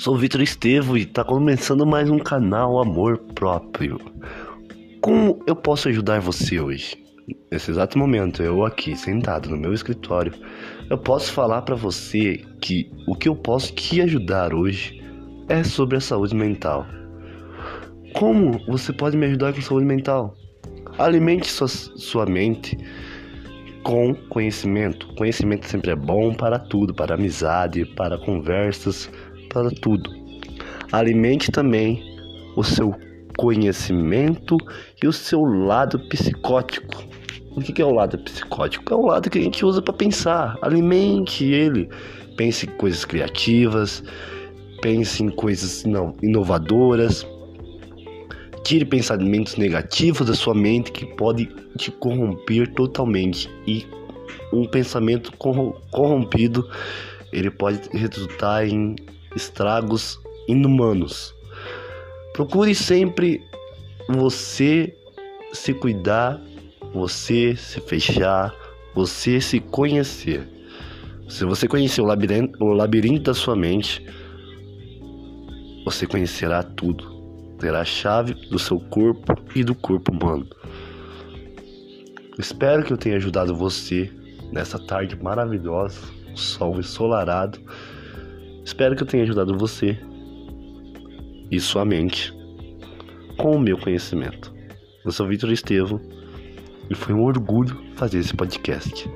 Sou Vitor Estevo e está começando mais um canal Amor Próprio. Como eu posso ajudar você hoje? Nesse exato momento, eu aqui sentado no meu escritório, eu posso falar para você que o que eu posso te ajudar hoje é sobre a saúde mental. Como você pode me ajudar com saúde mental? Alimente sua, sua mente com conhecimento. Conhecimento sempre é bom para tudo, para amizade, para conversas, para tudo. Alimente também o seu conhecimento e o seu lado psicótico. O que é o lado psicótico? É o lado que a gente usa para pensar. Alimente ele. Pense em coisas criativas, pense em coisas não, inovadoras. Tire pensamentos negativos da sua mente que pode te corromper totalmente. E um pensamento corrompido ele pode resultar em estragos inumanos. Procure sempre você se cuidar, você se fechar, você se conhecer. Se você conhecer o labirinto, o labirinto da sua mente, você conhecerá tudo. Terá a chave do seu corpo e do corpo humano. Espero que eu tenha ajudado você nessa tarde maravilhosa, sol ensolarado. Espero que eu tenha ajudado você e sua mente com o meu conhecimento. Eu sou Vitor Estevam e foi um orgulho fazer esse podcast.